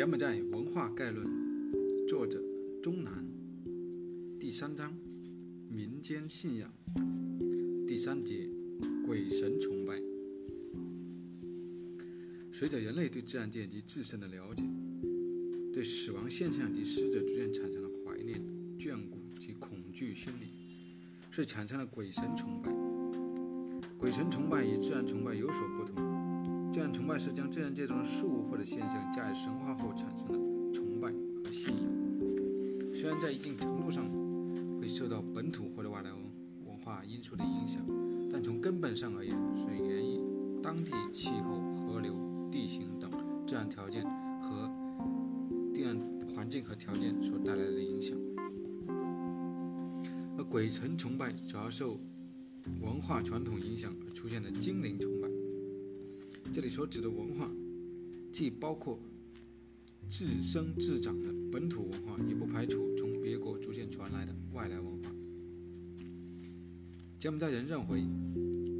柬埔寨文化概论，作者钟南，第三章民间信仰，第三节鬼神崇拜。随着人类对自然界及自身的了解，对死亡现象及死者逐渐产生了怀念、眷顾及恐惧心理，所以产生了鬼神崇拜。鬼神崇拜与自然崇拜有所不同。自然崇拜是将自然界中的事物或者现象加以神化后产生的崇拜和信仰。虽然在一定程度上会受到本土或者外来文化因素的影响，但从根本上而言，是源于当地气候、河流、地形等自然条件和自然环境和条件所带来的影响。而鬼神崇拜主要受文化传统影响而出现的精灵崇拜。这里所指的文化，既包括自生自长的本土文化，也不排除从别国逐渐传来的外来文化。柬埔寨人认为，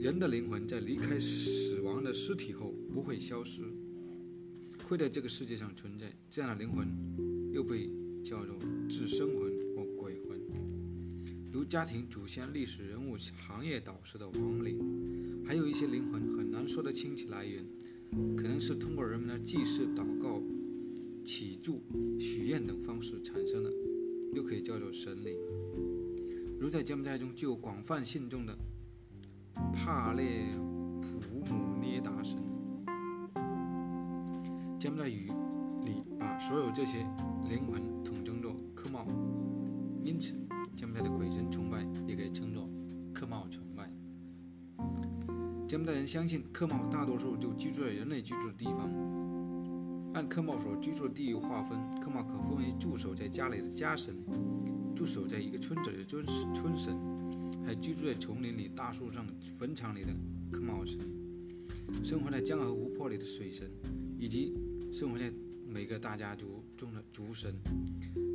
人的灵魂在离开死亡的尸体后不会消失，会在这个世界上存在。这样的灵魂又被叫做自生魂或鬼魂，如家庭祖先、历史人物、行业导师的亡灵。还有一些灵魂很难说得清其来源，可能是通过人们的祭祀、祷告、祈祝、许愿等方式产生的，又可以叫做神灵。如在柬埔寨中就有广泛信众的帕列普姆涅达神。柬埔寨语里把所有这些灵魂统称作克帽，因此的鬼神崇拜也可以称作克帽崇拜。柬埔寨人相信，克帽大多数就居住在人类居住的地方。按克帽所居住的地域划分，克帽可分为驻守在家里的家神，驻守在一个村子的村村神，还居住在丛林里、大树上、坟场里的克帽神，生活在江河湖泊里的水神，以及生活在每个大家族中的族神，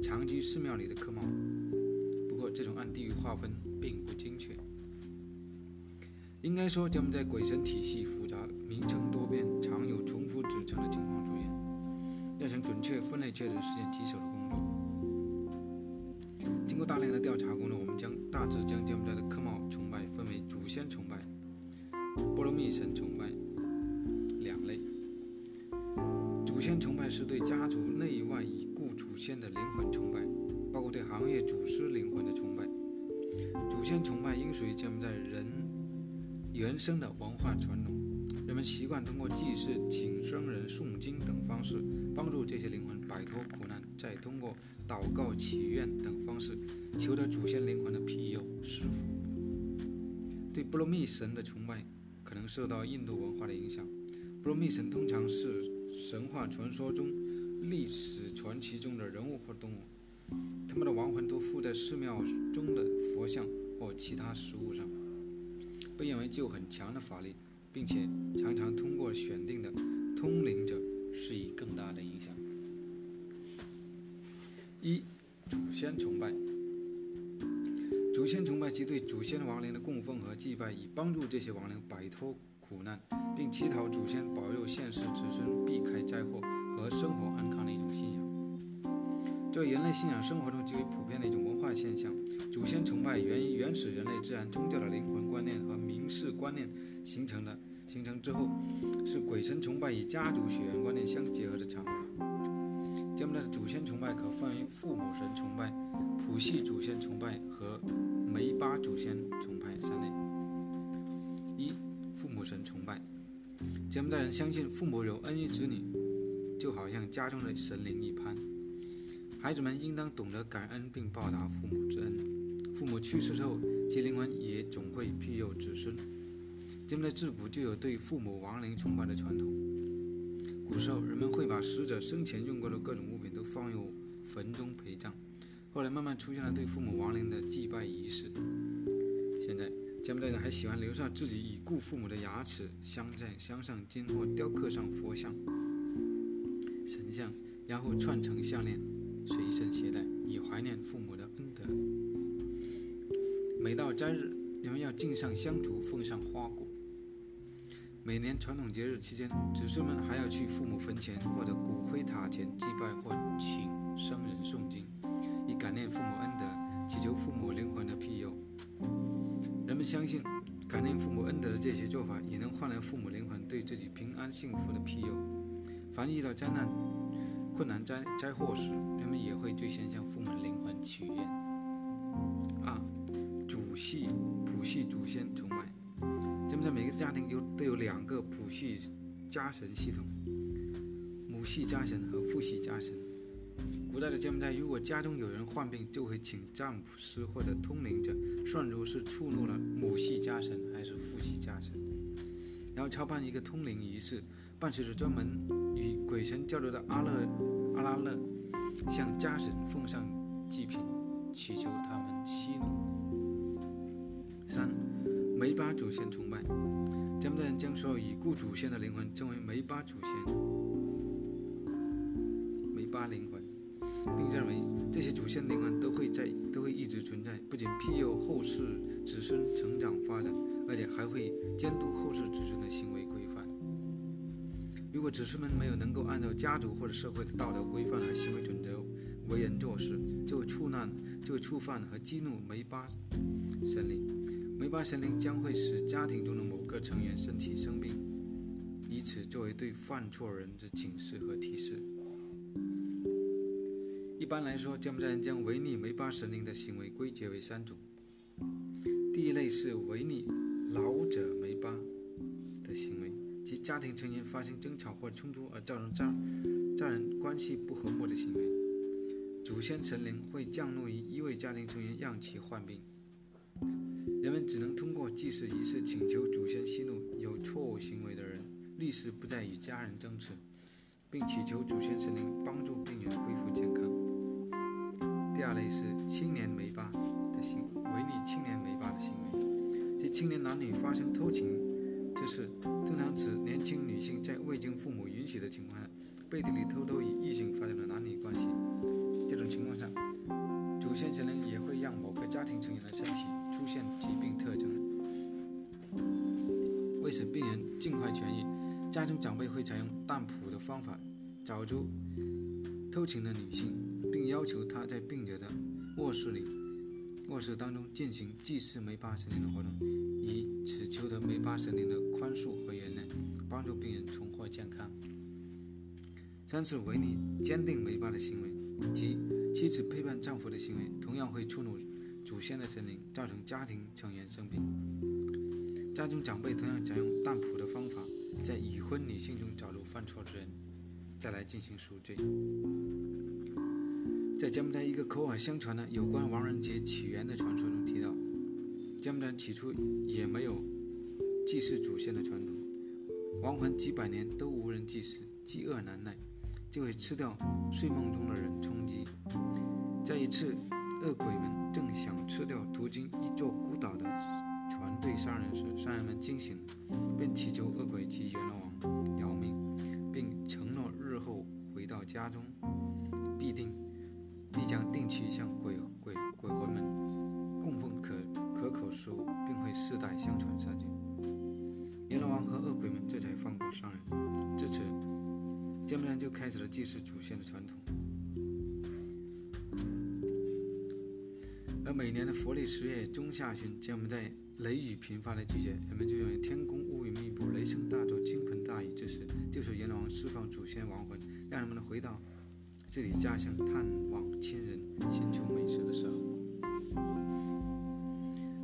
长居寺庙里的克帽。这种按地域划分并不精确。应该说，柬埔寨鬼神体系复杂，名称多变，常有重复指称的情况出现。要想准确分类，确实是件棘手的工作。经过大量的调查工作，我们将大致将柬埔寨的科帽崇拜分为祖先崇拜、波罗蜜神崇拜两类。祖先崇拜是对家族内外已故祖先的灵魂崇拜，包括对行业祖师灵魂的崇拜。祖先崇拜应属于柬埔寨人。原生的文化传统，人们习惯通过祭祀、请僧人、诵经等方式帮助这些灵魂摆脱苦难，再通过祷告、祈愿等方式求得祖先灵魂的庇佑施福。对波罗蜜神的崇拜可能受到印度文化的影响。波罗蜜神通常是神话传说中、历史传奇中的人物或动物，他们的亡魂都附在寺庙中的佛像或其他实物上。被认为具有很强的法力，并且常常通过选定的通灵者施以更大的影响。一、祖先崇拜。祖先崇拜即对祖先亡灵的供奉和祭拜，以帮助这些亡灵摆脱苦难，并祈祷祖先保佑现世子孙避开灾祸和生活安康的一种信仰。作为人类信仰生活中极为普遍的一种文化现象，祖先崇拜源于原始人类自然宗教的灵魂观念和民事观念形成的形成之后，是鬼神崇拜与家族血缘观念相结合的产物。柬埔寨的祖先崇拜可分为父母神崇拜、谱系祖先崇拜和梅巴祖先崇拜三类。一、父母神崇拜。柬埔寨人相信，父母有恩于子女，就好像家中的神灵一般。孩子们应当懂得感恩并报答父母之恩。父母去世后，其灵魂也总会庇佑子孙。柬埔寨自古就有对父母亡灵崇拜的传统。古时候，人们会把死者生前用过的各种物品都放入坟中陪葬。后来慢慢出现了对父母亡灵的祭拜仪式。现在，柬埔寨人还喜欢留下自己已故父母的牙齿，镶在镶上金或雕刻上佛像、神像，然后串成项链。随身携带，以怀念父母的恩德。每到斋日，人们要敬上香烛，奉上花果。每年传统节日期间，子孙们还要去父母坟前或者骨灰塔前祭拜或请僧人诵经，以感念父母恩德，祈求父母灵魂的庇佑。人们相信，感念父母恩德的这些做法，也能换来父母灵魂对自己平安幸福的庇佑。凡遇到灾难、困难、灾灾祸时，会最先向父母灵魂许愿。二、祖系谱系祖先崇拜。柬埔寨每个家庭有都有两个谱系家神系统：母系家神和父系家神。古代的柬埔寨，如果家中有人患病，就会请占卜师或者通灵者算出是触怒了母系家神还是父系家神，然后操办一个通灵仪式，伴随着专门与鬼神交流的阿勒阿拉勒向家神奉上祭品，祈求他们息怒。三。梅巴祖先崇拜，柬埔寨人将所有已故祖先的灵魂称为梅巴祖先、梅巴灵魂，并认为这些祖先灵魂都会在，都会一直存在，不仅庇佑后世子孙成长发展，而且还会监督后世子孙的行为。如果子孙们没有能够按照家族或者社会的道德规范和行为准则为人做事，就会触难，就会触犯和激怒梅巴神灵。梅巴神灵将会使家庭中的某个成员身体生病，以此作为对犯错人的警示和提示。一般来说，柬埔寨人将违逆梅巴神灵的行为归结为三种：第一类是违逆老者梅巴的行为，及家庭成员发生争吵或冲突而造成家家人关系不和睦的行为，祖先神灵会降怒于一位家庭成员，让其患病。人们只能通过祭祀仪式请求祖先息怒，有错误行为的人立誓不再与家人争执，并祈求祖先神灵帮助病人恢复健康。第二类是青年梅巴的行违逆青年梅巴的行为，即青年男女发生偷情之事，通常指年轻女性在未经父母允许的情况下，背地里偷偷与异性发生了男女关系。这种情况下，祖先神灵也会让某个家庭成员的身体。出现疾病特征，为使病人尽快痊愈，家中长辈会采用当谱的方法找出偷情的女性，并要求她在病者的卧室里、卧室当中进行祭祀梅巴神灵的活动，以此求得梅巴神灵的宽恕和原谅，帮助病人重获健康。三是违逆坚定梅巴的行为，即妻子背叛丈夫的行为，同样会触怒。祖先的神灵造成家庭成员生病，家中长辈同样采用当谱的方法，在已婚女性中找出犯错之人，再来进行赎罪。在柬埔寨一个口耳相传的有关亡人节起源的传说中提到，柬埔寨起初也没有祭祀祖先的传统，亡魂几百年都无人祭祀，饥饿难耐，就会吃掉睡梦中的人充饥。在一次。恶鬼们正想吃掉途经一座孤岛的船队商人时，商人们惊醒，便祈求恶鬼及阎罗王饶命，并承诺日后回到家中，开始了祭祀祖先的传统。而每年的佛历十月中下旬，将我们在雷雨频发的季节，人们就认为天空乌云密布、雷声大作、倾盆大雨之时，就是阎罗王释放祖先亡魂，让人们回到自己家乡探望亲人、寻求美食的时候。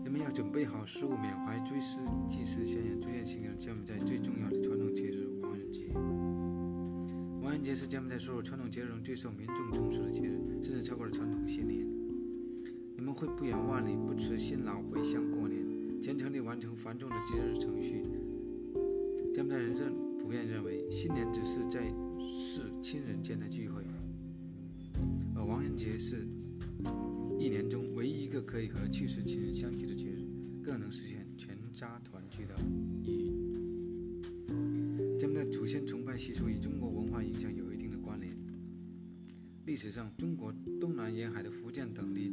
人们要准备好食物，缅怀追思祭祀先人，逐渐形成柬埔寨最重要的传统节日——亡人节是柬埔寨所有传统节日中最受民众重视的节日，甚至超过了传统新年。你们会不远万里，不辞辛劳回乡过年，虔诚地完成繁重的节日程序。柬埔寨人认普遍认为，新年只是在世亲人间的聚会，而亡人节是一年中唯一一个可以和去世亲人相聚的节日，更能实现全家团聚的意义。柬埔寨祖先崇拜习俗与中国文历史上，中国东南沿海的福建等地。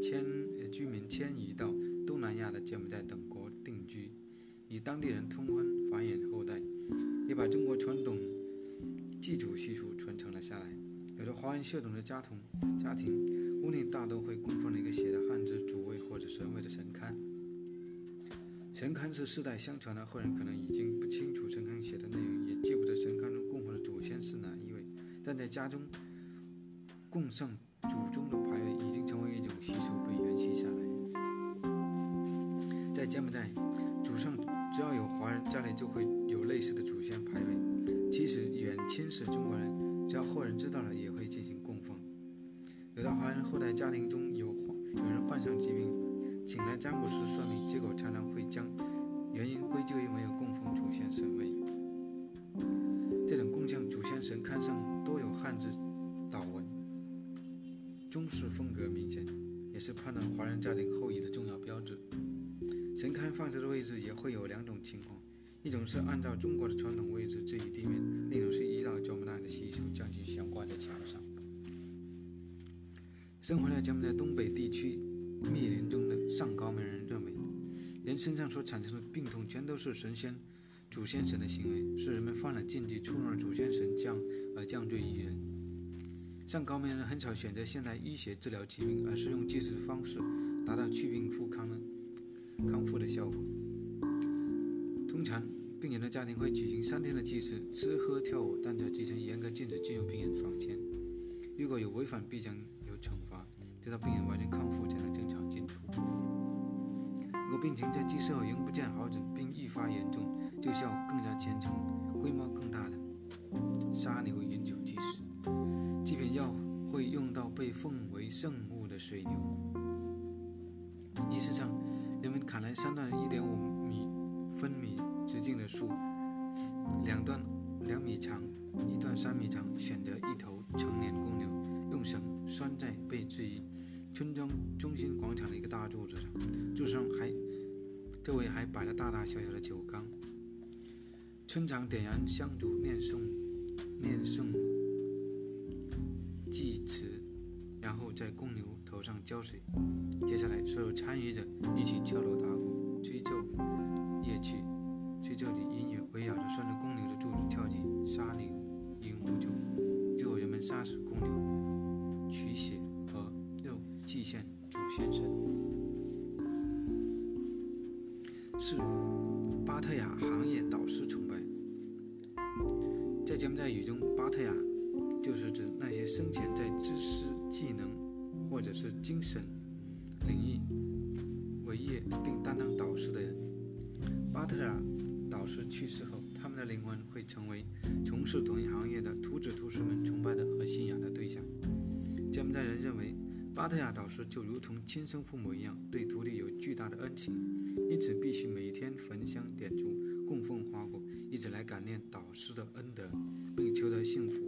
迁居民迁移到东南亚的柬埔寨等国定居，与当地人通婚繁衍后代。也把中国传统祭祖习俗传承了下来。有着华人血统的家庭，家庭屋内大多会供奉一个写的汉字主位或者神位的神龛。神龛是世代相传的，后人可能已经不清楚神龛写的内容，也记不得神龛中供奉的祖先是哪一位，但在家中供上祖宗的牌位已经成为一种习俗，被沿袭下来。在柬埔寨，祖上只要有华人，家里就会有类似的祖先牌位。即使远亲是中国人，只要后人知道了，也会进行供奉。有的华人后代家庭中有有人患上疾病。请来占卜师算命，结果常常会将原因归咎于没有供奉祖先神位。这种供向祖先神龛上都有汉字祷文，中式风格明显，也是判断华人家庭后裔的重要标志。神龛放置的位置也会有两种情况：一种是按照中国的传统位置置于地面，另一种是依照柬埔寨的习俗将其悬挂在墙上。生活在柬埔寨东北地区。密林中的上高门人认为，人身上所产生的病痛全都是神仙、祖先神的行为，是人们犯了禁忌，触怒了祖先神降而降罪于人。像高明人很少选择现代医学治疗疾病，而是用祭祀方式达到祛病复康的康复的效果。通常，病人的家庭会举行三天的祭祀，吃喝跳舞，但在之前严格禁止进入病人房间，如果有违反，必将有惩罚。直到病人完全康复，才能正常进出。如果病情在祭祀后仍不见好转，并愈发严重，就需要更加虔诚、规模更大的杀牛奉为圣物的水牛。仪式上，人们砍来三段一点五米分米直径的树，两段两米长，一段三米长，选择一头成年公牛，用绳拴在被质疑。村庄中心广场的一个大柱子上，柱子上还周围还摆了大大小小的酒缸。村长点燃香烛，念诵念诵祭词，公牛头上浇水。接下来，所有参与者一起敲锣打鼓，吹奏乐器，吹奏的音乐围绕着拴着公牛的柱子跳起杀牛饮无酒。最后，人们杀死公牛，取血和肉。祭献祖先神。四，巴特雅行业导师崇拜。在柬埔寨语中，巴特雅就是指那些生前在知识、技能或者是精神领域为业并担当导师的人。巴特雅导师去世后，他们的灵魂会成为从事同一行业的徒子徒孙们崇拜的和信仰的对象。柬埔寨人认为。巴特雅导师就如同亲生父母一样，对徒弟有巨大的恩情，因此必须每天焚香点烛、供奉花果，一直来感念导师的恩德，并求得幸福。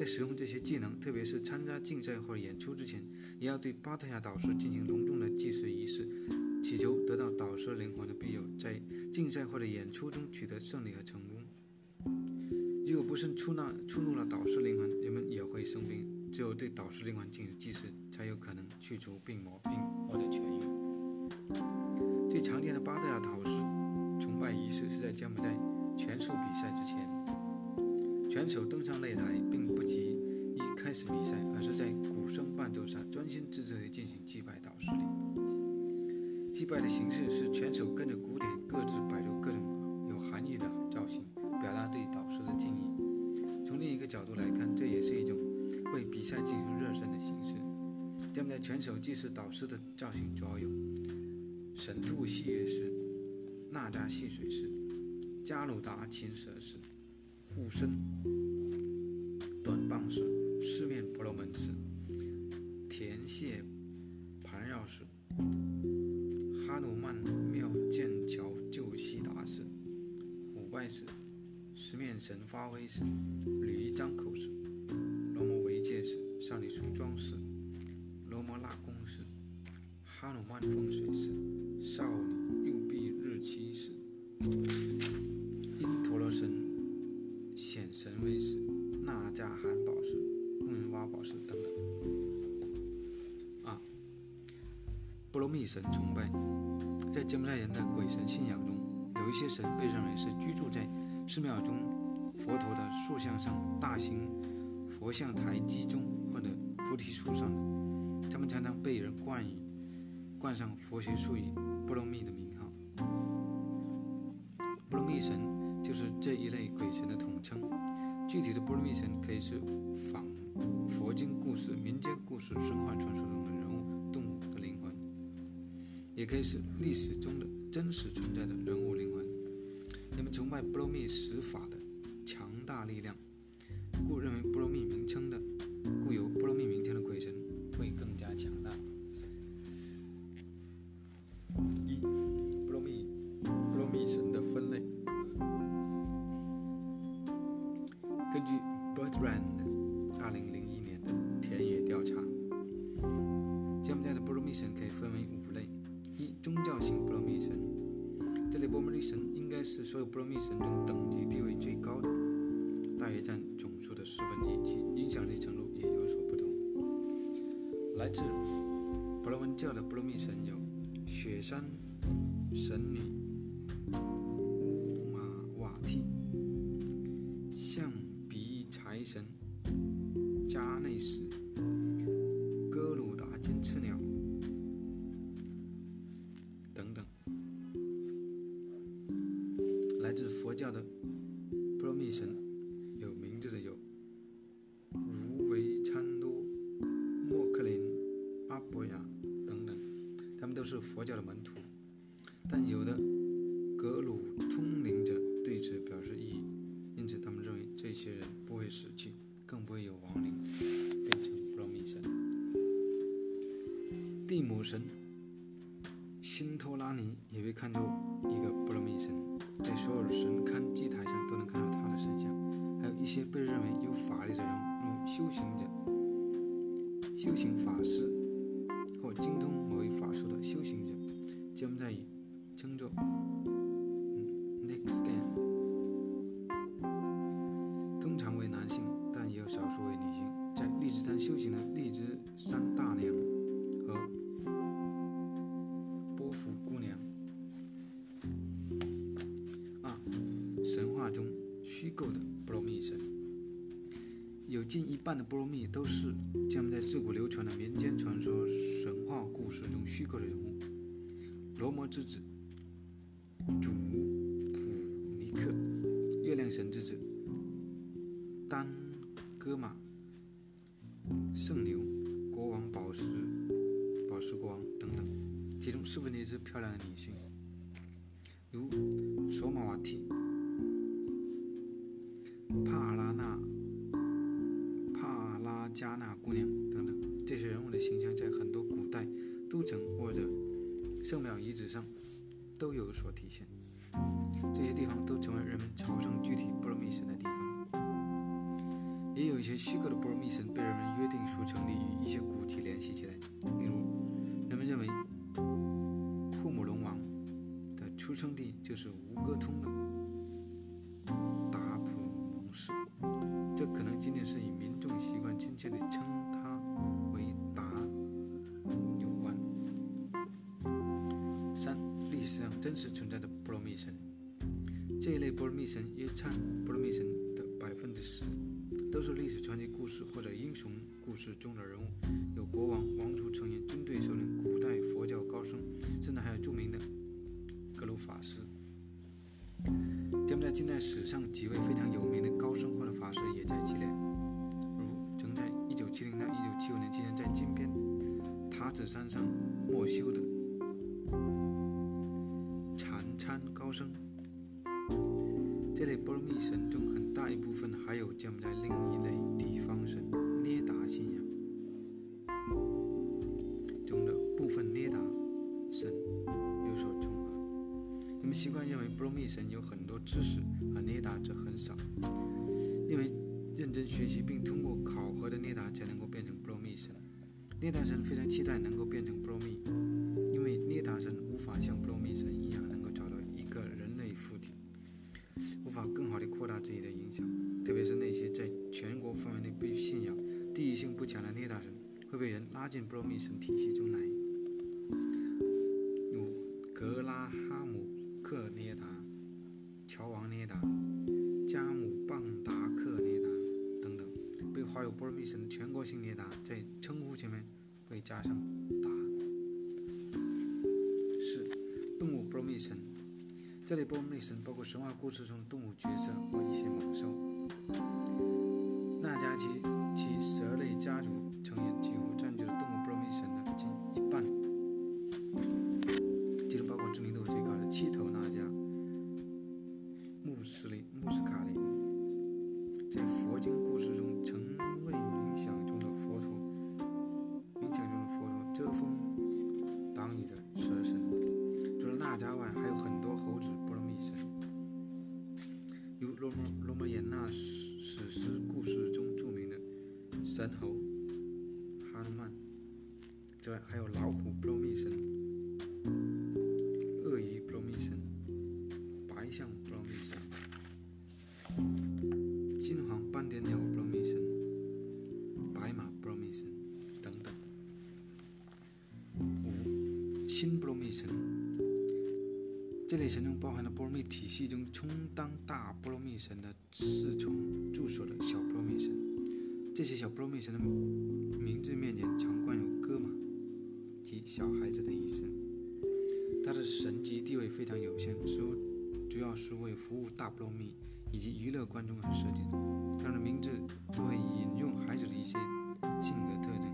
在使用这些技能，特别是参加竞赛或者演出之前，也要对巴特雅导师进行隆重的祭祀仪式，祈求得到导师灵魂的庇佑，在竞赛或者演出中取得胜利和成功。如果不慎触那触怒了导师灵魂，人们也会生病。只有对导师灵魂进行祭祀，才有可能去除病魔并获得痊愈。最常见的巴特雅导师崇拜仪式是在柬埔寨拳术比赛之前，拳手登上擂台，不急于开始比赛，而是在鼓声伴奏下专心致志地进行祭拜导师礼。祭拜的形式是拳手跟着鼓点，各自摆出各种有含义的造型，表达对导师的敬意。从另一个角度来看，这也是一种。为比赛进行热身的形式。柬埔寨拳手祭祀导师的造型主要有：神兔戏月式、纳扎戏水式、加鲁达琴蛇式、护身短棒式、四面婆罗门式、田蟹盘绕式、哈努曼妙剑桥旧西达式、虎拜式、十面神发威式、吕衣张口式。罗摩维戒式、少女梳妆式、罗摩拉弓式、哈努曼风水式、少女右臂日期式、因陀罗神显神威式、纳迦含宝石、供人挖宝石等等。啊，波罗蜜神崇拜，在柬埔寨人的鬼神信仰中，有一些神被认为是居住在寺庙中佛陀的塑像上、大型佛像台基中或者菩提树上的，他们常常被人冠以冠上佛学术语“波罗蜜”的名号。波罗蜜神就是这一类鬼神的统称。具体的波罗蜜神可以是仿佛经故事、民间故事、神话传说中的人物、动物的灵魂，也可以是历史中的真实存在的人物灵魂。人们崇拜波罗蜜十法的强大力量，中等级地位最高的，大约占总数的十分之一，其影响力程度也有所不同。来自婆罗门教的波罗蜜神有雪山神女山修行的荔枝山大娘和波伏姑娘。二、神话中虚构的波罗蜜神，有近一半的波罗蜜都是将在自古流传的民间传说、神话故事中虚构的人物。罗摩之子虚构的波罗蜜神被人们约定俗成地与一些古迹联系起来，例如，人们认为库姆龙王的出生地就是吴哥通的达普蒙市，这可能仅仅是与民众习惯亲切地称他为达有关。三、历史上真实存在的波罗蜜神，这一类波罗蜜神约占波罗蜜神的百分之十。都是历史传奇故事或者英雄故事中的人物，有国王、王族成员、军队首领、古代佛教高僧，甚至还有著名的格鲁法师。柬埔寨近代史上几位非常有名的高僧或者法师也在其列，如曾在1970到1975年期间在金边塔子山上默修的习惯认为波罗蜜神有很多知识，而捏达则很少。认为认真学习并通过考核的捏达才能够变成波罗蜜神。捏达神非常期待能够变成波罗蜜，因为捏达神无法像波罗蜜神一样能够找到一个人类附体。无法更好地扩大自己的影响，特别是那些在全国范围内被信仰、地域性不强的涅达神，会被人拉进波罗蜜神体系中来。如格拉哈克涅达、乔王涅达、加姆棒达克涅达等等，被划有波罗蜜神的全国性涅达在称呼前面会加上“达”。四、动物波罗蜜神，这类波罗蜜神包括神话故事中的动物角色或一些猛兽。纳加及其蛇类家族成员小孩子的意思。他的神级地位非常有限，主主要是为服务大波罗蜜。以及娱乐观众而设计的，他的名字都会引用孩子的一些性格特征，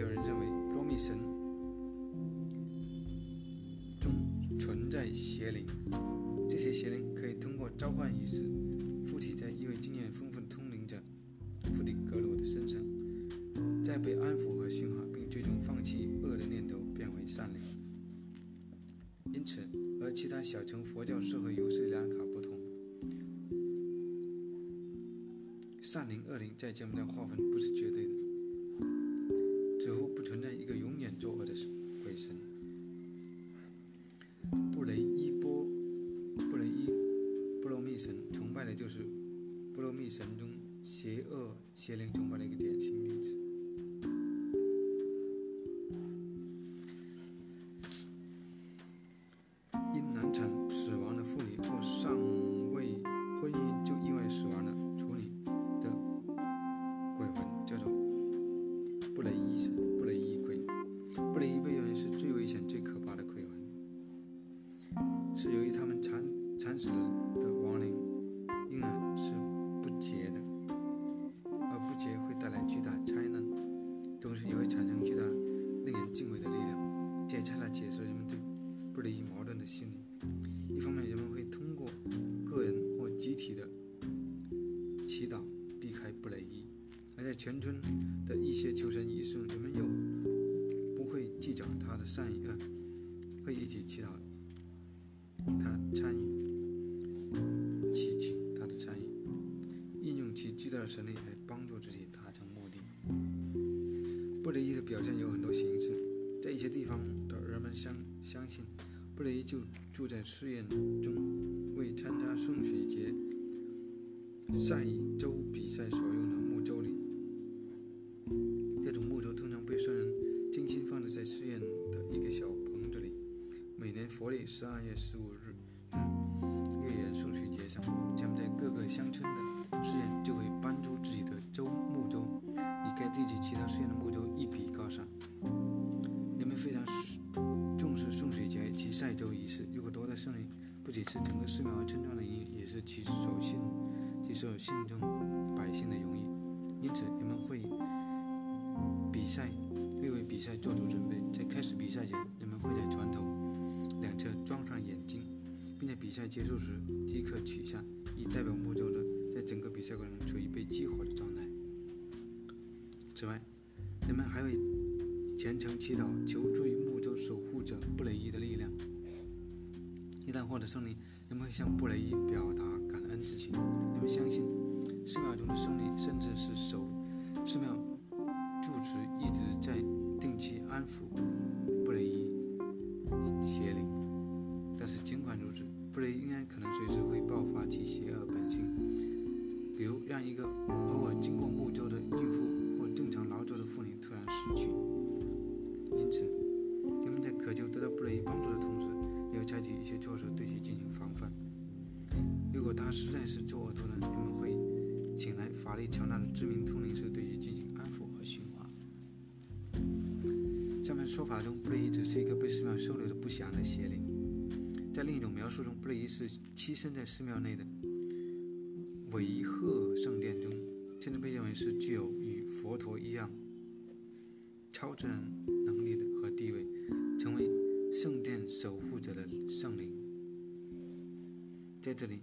有人认为波罗蜜神中存在邪灵，这些邪灵可以通过召唤仪式附体在一位经验丰富的通灵者弗里格罗的身上，再被安抚和驯化。并最终放弃恶的念头，变为善良。因此，和其他小乘佛教社会由斯里兰卡不同，善灵、恶灵在柬埔寨划分不是绝对的，全村的一些求神仪式，人们又不会计较他的善与恶，会一起祈祷。他参与，祈请他的参与，应用其巨大的神力来帮助自己达成目的。布雷伊的表现有很多形式，在一些地方的人们相相信，布雷伊就住在寺院中，为参加送水节赛舟比赛所用的木舟里。是整个寺庙和村庄的荣誉，也是其所信、其所有信众百姓的荣誉。因此，人们会比赛，会为比赛做足准备。在开始比赛前，人们会在船头两侧装上眼睛，并在比赛结束时即刻取下，以代表木舟的在整个比赛过程中处于被激活的状态。此外，人们还会虔诚祈祷，求助于木舟守护者布雷伊的力量。一旦获得胜利，人们会向布雷伊表达感恩之情。人们相信，寺庙中的胜利，甚至是守寺庙住持一直在定期安抚布雷伊邪灵。但是尽管如此，布雷伊应该可能随时会爆发其邪恶本性，比如让一个偶尔经过木舟的孕妇或正常劳作的妇女突然死去。一些措施对其进行防范。如果他实在是作恶多端，人们会请来法力强大的知名通灵师对其进行安抚和驯化。下面说法中，布雷伊只是一个被寺庙收留的不祥的邪灵。在另一种描述中，布雷伊是栖身在寺庙内的维赫圣殿中，甚至被认为是具有与佛陀一样超自然能力的和地位，成为圣殿守护者的圣灵。在这里，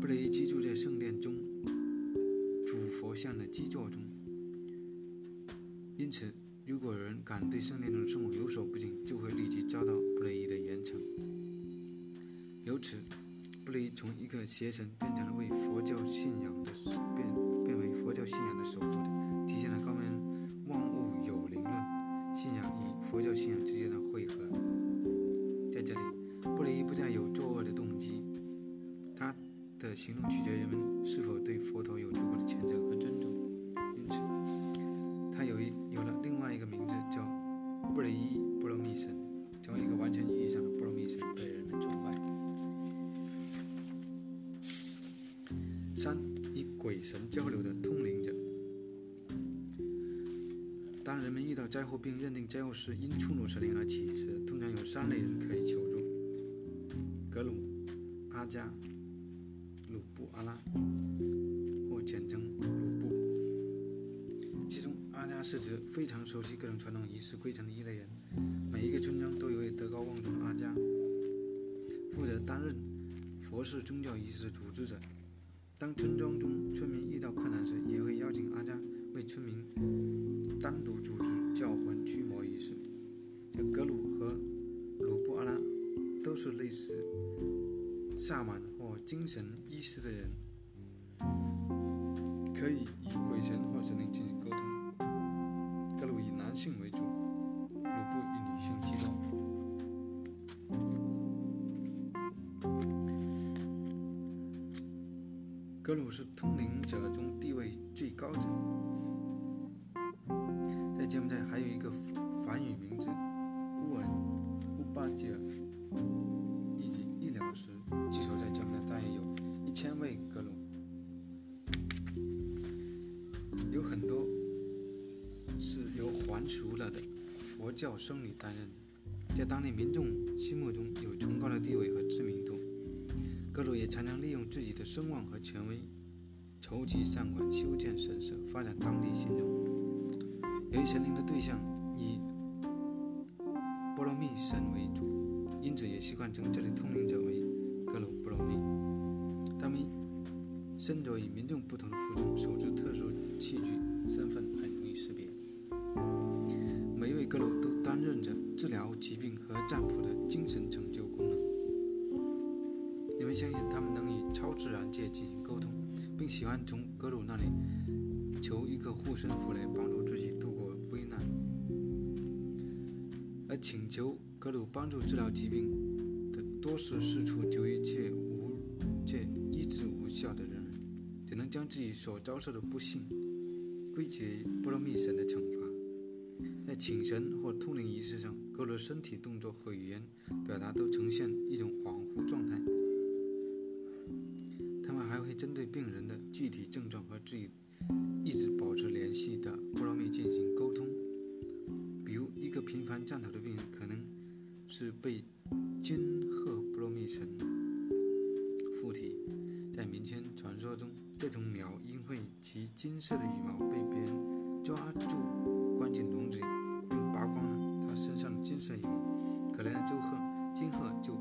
布雷伊居住在圣殿中主佛像的基座中，因此，如果有人敢对圣殿中的圣物有所不敬，就会立即遭到布雷伊的严惩。由此，布雷伊从一个邪神变成了为佛教信仰的变变为佛教信仰的守护者，体现了高门万物有灵论信仰与佛教信仰之行动取决于人们是否对佛陀有足够的虔诚和尊重。因此，他有一有了另外一个名字，叫布雷伊布罗密神，成为一个完全意义上的布罗密神，被人们崇拜。三，与鬼神交流的通灵者。当人们遇到灾祸并认定灾祸是因触怒神灵而起时，通常有三类人可以求非常熟悉各种传统仪式规程的一类人。每一个村庄都有位德高望重的阿加，负责担任佛事宗教仪式的组织者。当村庄中村民遇到困难时，也会邀请阿加为村民单独组织教魂驱魔仪式。格鲁和鲁布阿拉都是类似萨满或精神医师的人，可以与鬼神或神灵进行沟通。男性为主，鲁布以女性居多。格鲁是通灵者中地位最高者，在柬埔寨还有一个梵语名字乌尔乌巴吉尔，以及医疗师，除了的佛教僧侣担任的，在当地民众心目中有崇高的地位和知名度。格鲁也常常利用自己的声望和权威，筹集善款、修建神社、发展当地信众。由于神灵的对象以波罗蜜神为主，因此也习惯称这类通灵者为格鲁波罗蜜。他们身着与民众不同的服装，手持特殊器具，身份相信他们能与超自然界进行沟通，并喜欢从格鲁那里求一个护身符来帮助自己度过危难。而请求格鲁帮助治疗疾病的，多是四处求医却无却医治无效的人，只能将自己所遭受的不幸归结于波罗蜜神的惩罚。在请神或通灵仪式上，格鲁的身体动作和语言表达都呈现一种恍惚状态。针对病人的具体症状和自己一直保持联系的波罗蜜进行沟通。比如，一个频繁颤抖的病人可能是被金鹤波罗蜜神附体。在民间传说中，这种鸟因为其金色的羽毛被别人抓住，关进笼子里，并拔光了它身上的金色羽毛，可怜的周鹤金鹤就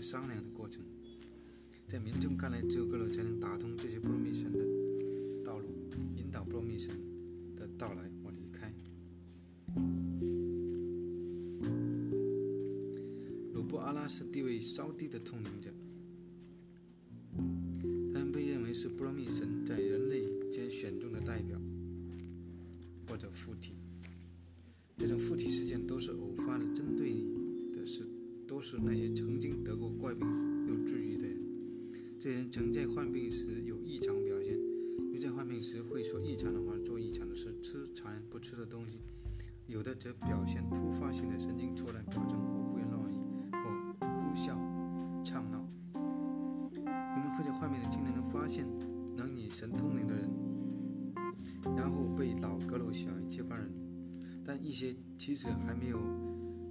商量的过程。在民众看来，只有狗主才能打通这些波罗蜜神的道路，引导波罗蜜神的到来或离开。鲁布阿拉是地位稍低的通灵者，他们被认为是波罗蜜神在人类间。选中的代表或者附体，这种附体事件都是偶发的，针对都是那些曾经得过怪病又治愈的人。这些人曾在患病时有异常表现，又在患病时会说异常的话、做异常的事、吃常人不吃的东西。有的则表现突发性的神经错乱表征，或胡言乱语，或哭笑、唱闹。人们会在患病的经历中发现能与神通灵的人。然后被老阁楼选为接班人，但一些其实还没有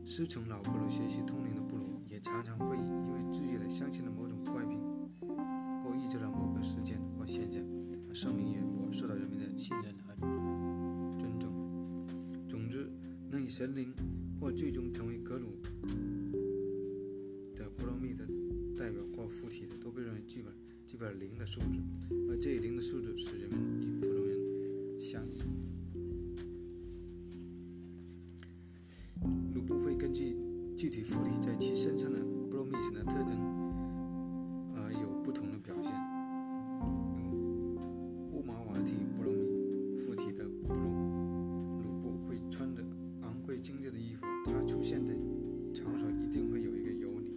师从老阁楼学习通灵的部落，也常常会因为治愈了相信了某种怪病，或抑制了某个事件或现象，而声名远播，受到人民的信任和尊重。总之，能以神灵或最终成为格鲁的波罗蜜的代表或附体的，都被认为具备具备了灵的素质，而这一灵的素质使人们与普通人。相应，具体附体在其身上的波罗蜜神的特征而有不同的表现。如乌马瓦提波罗蜜附体的布鲁，鲁布会穿着昂贵精致的衣服，他出现的场所一定会有一个尤里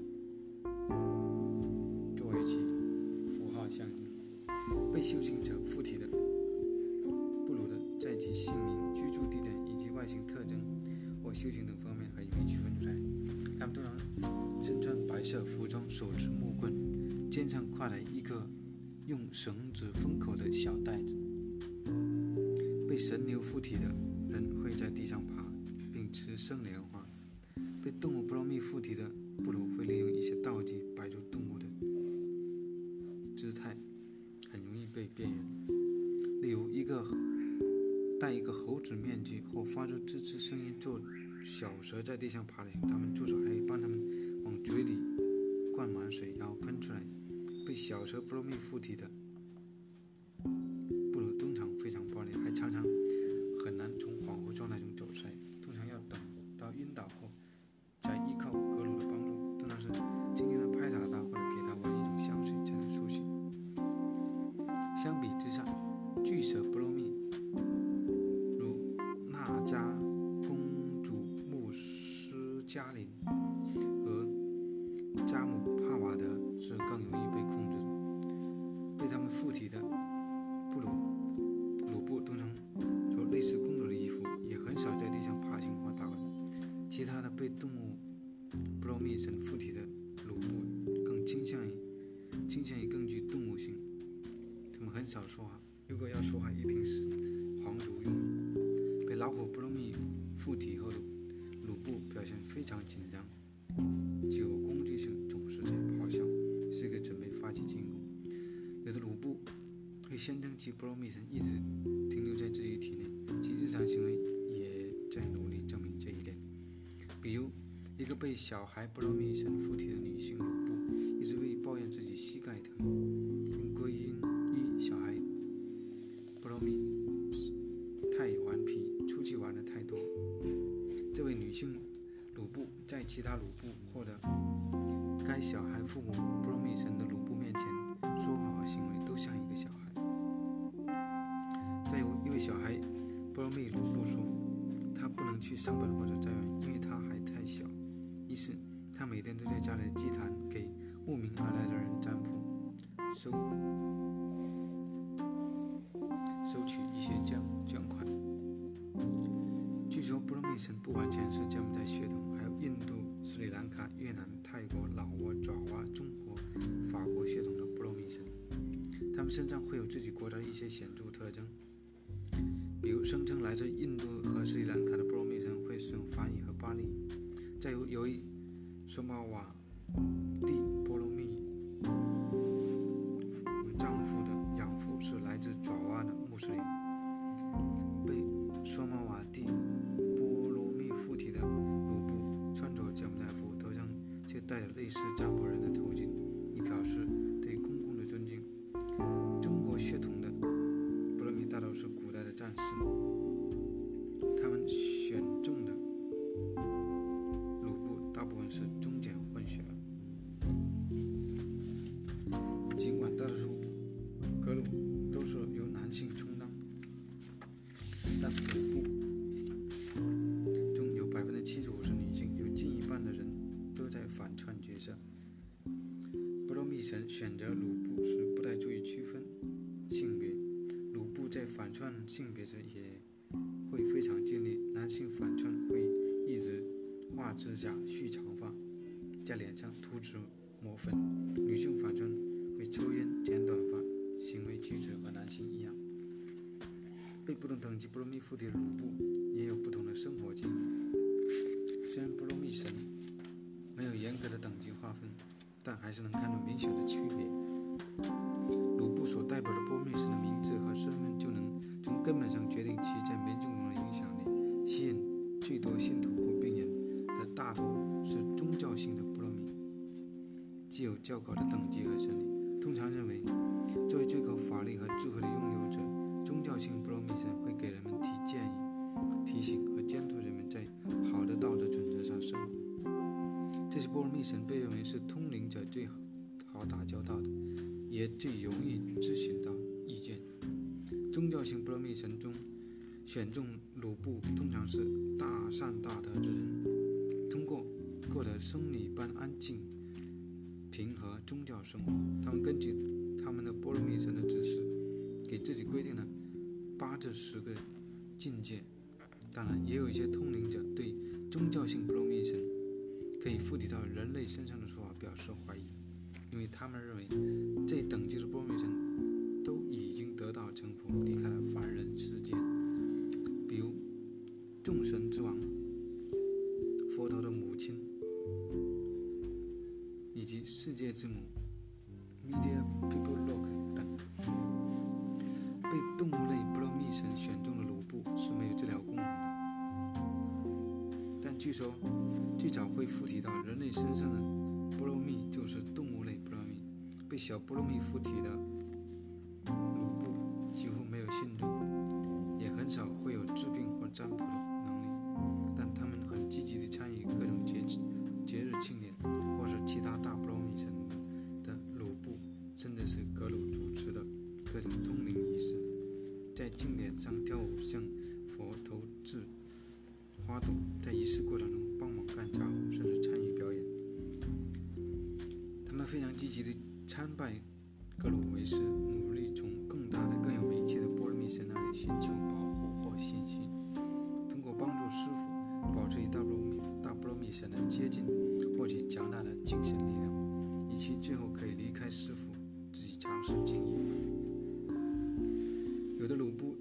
作为其符号象征。被修行者附体的布鲁的在。其姓名、居住地点以及外形特征或修行等方白色服装，手持木棍，肩上挎来一个用绳子封口的小袋子。被神牛附体的人会在地上爬，并吃生莲花。被动物波罗蜜附体的部落会利用一些道具摆出动物的姿态，很容易被辨认。例如一个。戴一个猴子面具或发出吱吱声音做小蛇在地上爬行，他们助手还会帮他们水，然后喷出来。被小蛇波罗蜜附体的动物布罗蜜神附体的鲁布更倾向于倾向于更具动物性，他们很少说话，如果要说话，一定是黄族用被。老虎波罗蜜附体后的鲁布表现非常紧张，具有攻击性，总是在咆哮，是一个准备发起进攻。有的鲁布会宣称其波罗蜜神一一个被小孩波罗蜜神附体的女性鲁布，一直会抱怨自己膝盖疼，并归因于小孩波罗蜜太顽皮。出去玩的太多。这位女性鲁布在其他鲁布或者该小孩父母波罗蜜神的鲁布面前说话和行为都像一个小孩。再有一位小孩波罗蜜鲁布说，他不能去上班或者在外，因为他还。他每天都在家里祭坛给慕名而来的人占卜，收收取一些捐捐款。据说波罗蜜神不完全是柬埔寨血统，还有印度、斯里兰卡、越南、泰国、老挝、爪哇、中国、法国血统的波罗蜜神，他们身上会有自己国家一些显著特征，比如声称来自印度和斯里兰卡的波罗蜜神会使用梵语和巴利语，再有由于什么网？选择鲁布时不太注意区分性别，鲁布在反串性别时也会非常尽力。男性反串会一直画指甲、蓄长发，在脸上涂脂抹粉；女性反串会抽烟、剪短发，行为举止和男性一样。被不同等级波罗蜜附体的鲁布也有不同的生活经历。虽然波罗蜜神没有严格的等级划分，但还是能看出明显的区别。鲁布所代表的波罗蜜神的名字和身份，就能从根本上决定其在民众中的影响力。吸引最多信徒或病人的大多是宗教性的波罗蜜，既有较高的等级和神力。通常认为，作为最高法力和智慧的拥有者，宗教性波罗蜜神会给人们提建议、提醒和监督人们在好的道德准则上生活。这些波罗蜜神被认为是最好打交道的，也最容易咨询到意见。宗教性波罗蜜神中，选中鲁布通常是大善大德之人，通过过得僧侣般安静、平和宗教生活。他们根据他们的波罗蜜神的指示，给自己规定了八至十个境界。当然，也有一些通灵者对宗教性波罗蜜神可以附体到人类身上的说法表示怀疑，因为他们认为这等级的波罗蜜神都已经得到成佛，离开了凡人世界。比如众神之王、佛陀的母亲，以及世界之母被小波罗蜜附体的鲁布几乎没有信众，也很少会有治病或占卜的能力，但他们很积极地参与各种节节日庆典，或是其他大波罗蜜神的鲁布，甚至是格鲁主持的各种通灵仪式，在庆典上跳舞向佛投掷花朵，在仪式过程中帮忙干家务，甚至参与表演。他们非常积极地参拜格鲁维斯，努力从更大的、更有名气的波罗蜜神那里寻求保护或信心。通过帮助师傅保持与大波罗蜜大波罗蜜神的接近，获取强大的精神力量，以及最后可以离开师傅，自己尝试经营。有的鲁布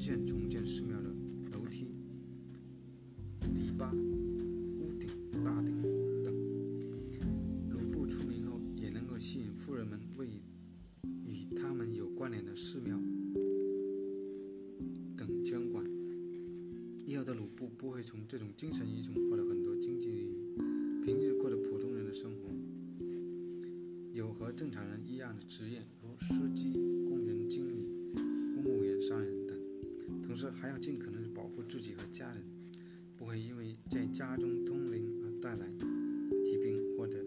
捐献重建寺庙的楼梯、篱笆、屋顶、大顶等。鲁布出名后，也能够吸引富人们为与他们有关联的寺庙等捐款。以后的鲁布不会从这种精神意义中获得很多经济利益，平日过着普通人的生活，有和正常人一样的职业，如司机、同时还要尽可能保护自己和家人，不会因为在家中通灵而带来疾病或者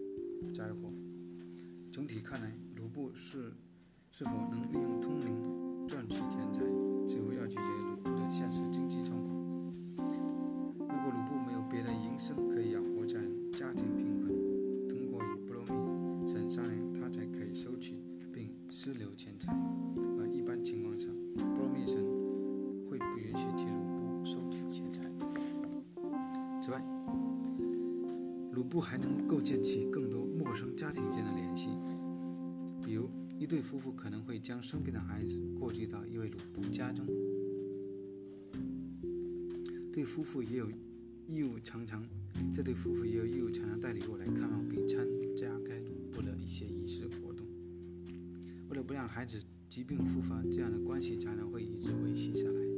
灾祸。总体看来，卢布是是否能利用通灵赚取不还能构建起更多陌生家庭间的联系，比如一对夫妇可能会将生病的孩子过继到一位鲁布家中，对夫妇也有义务常常，这对夫妇也有义务常常带礼物来看望并参加该鲁布的一些仪式活动。为了不让孩子疾病复发，这样的关系常常会一直维系下来。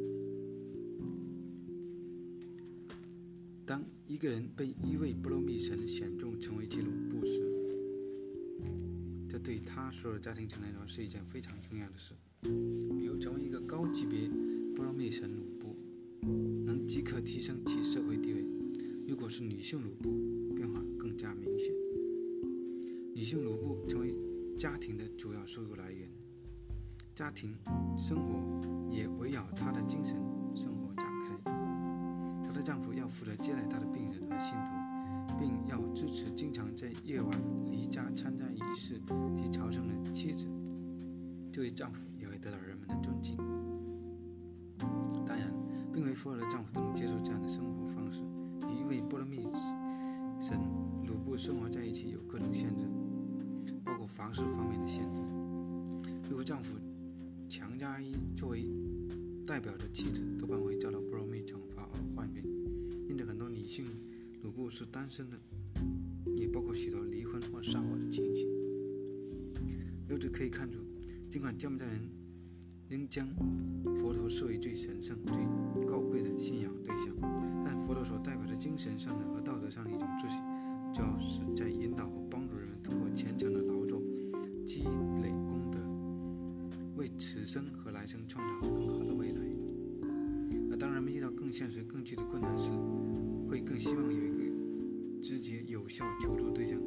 一个人被一位波罗蜜神选中成为其鲁布时，这对他所有家庭成员来说是一件非常重要的事。比如，成为一个高级别波罗蜜神鲁布，能即刻提升其社会地位；如果是女性鲁布，变化更加明显。女性鲁布成为家庭的主要收入来源，家庭生活也围绕她的精神信徒，并要支持经常在夜晚离家参加仪式及朝圣的妻子。这位丈夫也会得到人们的尊敬。当然，并非所有的丈夫都能接受这样的生活方式。与一位波罗蜜神鲁布生活在一起有各种限制，包括房事方面的限制。如果丈夫强加一作为代表的妻子，多半会遭到波罗蜜惩罚而患病。因此，很多女性鲁布是单身的，也包括许多离婚或丧偶的情形。由此可以看出，尽管柬埔寨人仍将佛陀视为最神圣、最高贵的信仰对象，但佛陀所代表的精神上的和道德上的一种秩序，主要是在引导和帮助人们通过虔诚的劳作积累功德，为此生和来生创造更好的未来。而当人们遇到更现实、求求助对象。